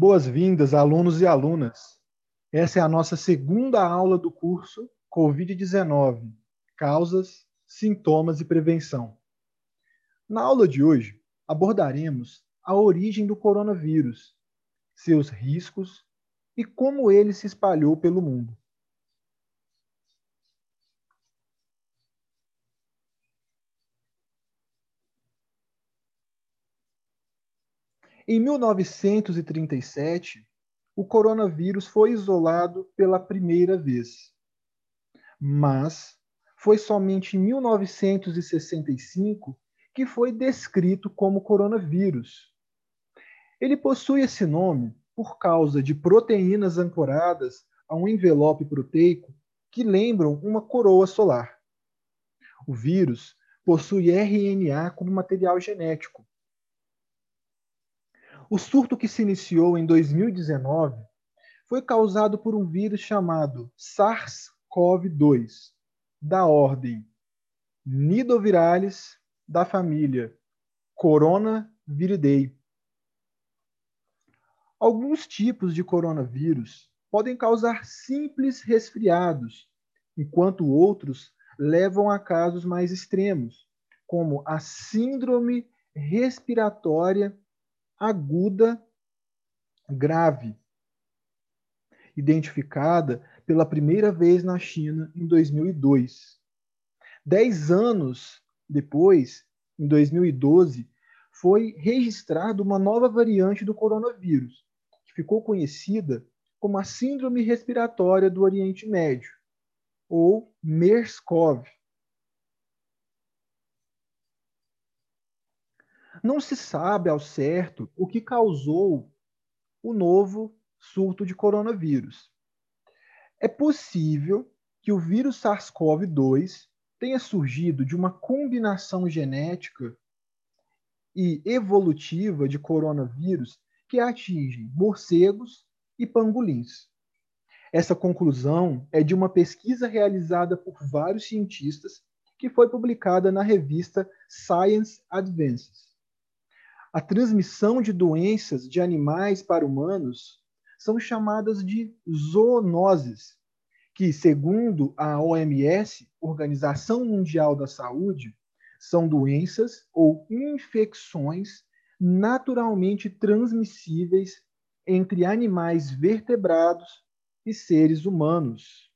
Boas-vindas, alunos e alunas. Essa é a nossa segunda aula do curso Covid-19 Causas, Sintomas e Prevenção. Na aula de hoje, abordaremos a origem do coronavírus, seus riscos e como ele se espalhou pelo mundo. Em 1937, o coronavírus foi isolado pela primeira vez. Mas foi somente em 1965 que foi descrito como coronavírus. Ele possui esse nome por causa de proteínas ancoradas a um envelope proteico que lembram uma coroa solar. O vírus possui RNA como material genético, o surto que se iniciou em 2019 foi causado por um vírus chamado SARS-CoV-2, da ordem Nidoviralis da família Coronaviridae. Alguns tipos de coronavírus podem causar simples resfriados, enquanto outros levam a casos mais extremos, como a síndrome respiratória aguda grave, identificada pela primeira vez na China em 2002. Dez anos depois, em 2012, foi registrada uma nova variante do coronavírus, que ficou conhecida como a Síndrome Respiratória do Oriente Médio, ou MERS-CoV. Não se sabe ao certo o que causou o novo surto de coronavírus. É possível que o vírus SARS-CoV-2 tenha surgido de uma combinação genética e evolutiva de coronavírus que atingem morcegos e pangolins. Essa conclusão é de uma pesquisa realizada por vários cientistas que foi publicada na revista Science Advances a transmissão de doenças de animais para humanos são chamadas de zoonoses, que, segundo a OMS, Organização Mundial da Saúde, são doenças ou infecções naturalmente transmissíveis entre animais vertebrados e seres humanos.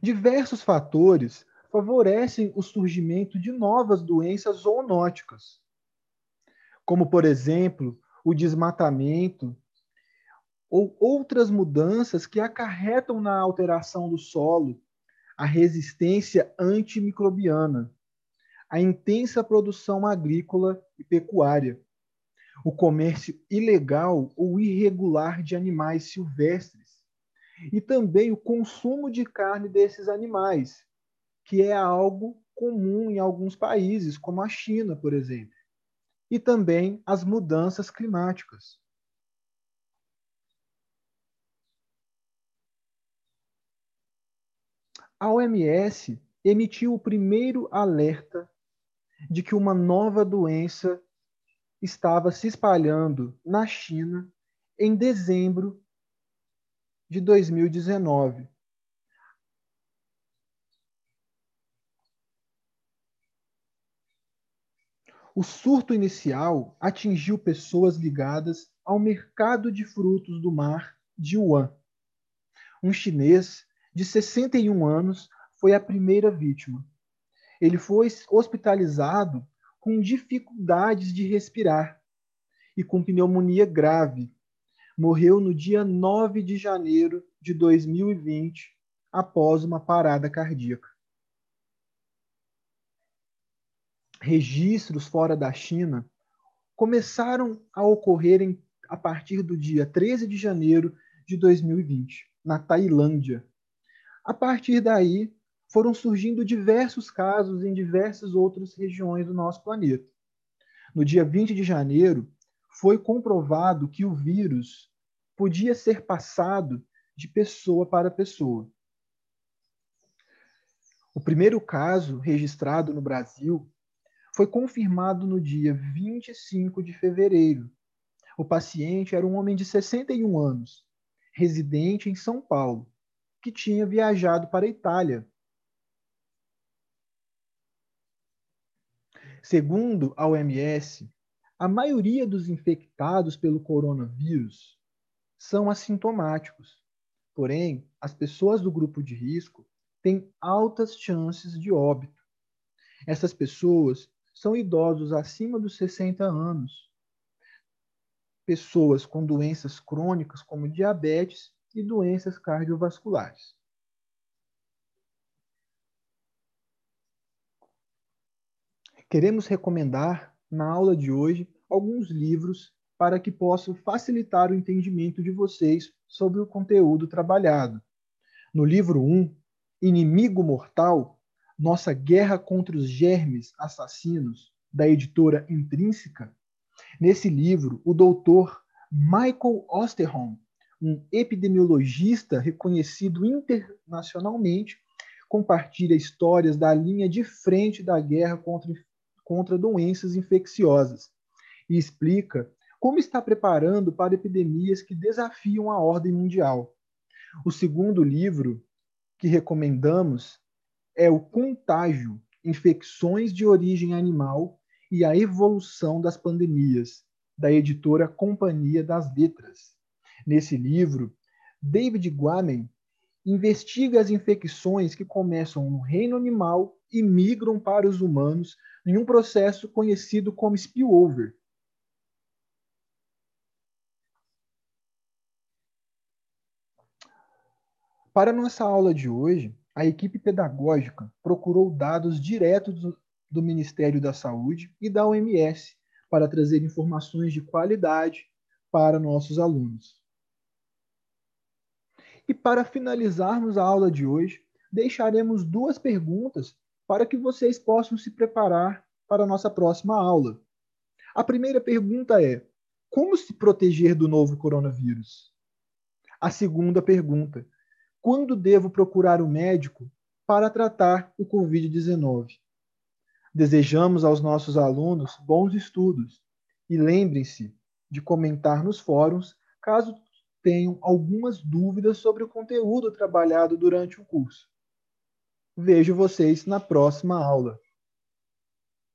Diversos fatores favorecem o surgimento de novas doenças zoonóticas, como, por exemplo, o desmatamento ou outras mudanças que acarretam na alteração do solo, a resistência antimicrobiana, a intensa produção agrícola e pecuária, o comércio ilegal ou irregular de animais silvestres e também o consumo de carne desses animais, que é algo comum em alguns países, como a China, por exemplo, e também as mudanças climáticas. A OMS emitiu o primeiro alerta de que uma nova doença estava se espalhando na China em dezembro de 2019, O surto inicial atingiu pessoas ligadas ao mercado de frutos do mar de Wuhan. Um chinês de 61 anos foi a primeira vítima. Ele foi hospitalizado com dificuldades de respirar e com pneumonia grave. Morreu no dia 9 de janeiro de 2020 após uma parada cardíaca. Registros fora da China começaram a ocorrer a partir do dia 13 de janeiro de 2020, na Tailândia. A partir daí, foram surgindo diversos casos em diversas outras regiões do nosso planeta. No dia 20 de janeiro, foi comprovado que o vírus podia ser passado de pessoa para pessoa. O primeiro caso registrado no Brasil foi confirmado no dia 25 de fevereiro, O paciente era um homem de 61 anos, residente em São Paulo, que tinha viajado para a Itália. Segundo a OMS, a maioria dos infectados pelo coronavírus são assintomáticos. Porém, as pessoas do grupo de risco têm altas chances de óbito. Essas pessoas são idosos acima dos 60 anos, pessoas com doenças crônicas como diabetes e doenças cardiovasculares. Queremos recomendar, na aula de hoje, alguns livros para que possam facilitar o entendimento de vocês sobre o conteúdo trabalhado. No livro 1, Inimigo Mortal, Nossa Guerra contra os Germes Assassinos, da editora Intrínseca, Nesse livro, o doutor Michael Osterholm, um epidemiologista reconhecido internacionalmente, compartilha histórias da linha de frente da guerra contra, contra doenças infecciosas e explica como está preparando para epidemias que desafiam a ordem mundial. O segundo livro que recomendamos é O Contágio: Infecções de Origem Animal e a Evolução das Pandemias, da editora Companhia das Letras. Nesse livro, David Guamen investiga as infecções que começam no reino animal e migram para os humanos em um processo conhecido como spillover. Para nossa aula de hoje, a equipe pedagógica procurou dados diretos do Ministério da Saúde e da OMS para trazer informações de qualidade para nossos alunos. E para finalizarmos a aula de hoje, deixaremos duas perguntas para que vocês possam se preparar para a nossa próxima aula. A primeira pergunta é: como se proteger do novo coronavírus? A segunda pergunta: quando devo procurar o um médico para tratar o Covid-19? Desejamos aos nossos alunos bons estudos e lembrem-se de comentar nos fóruns caso tenham algumas dúvidas sobre o conteúdo trabalhado durante o curso. Vejo vocês na próxima aula.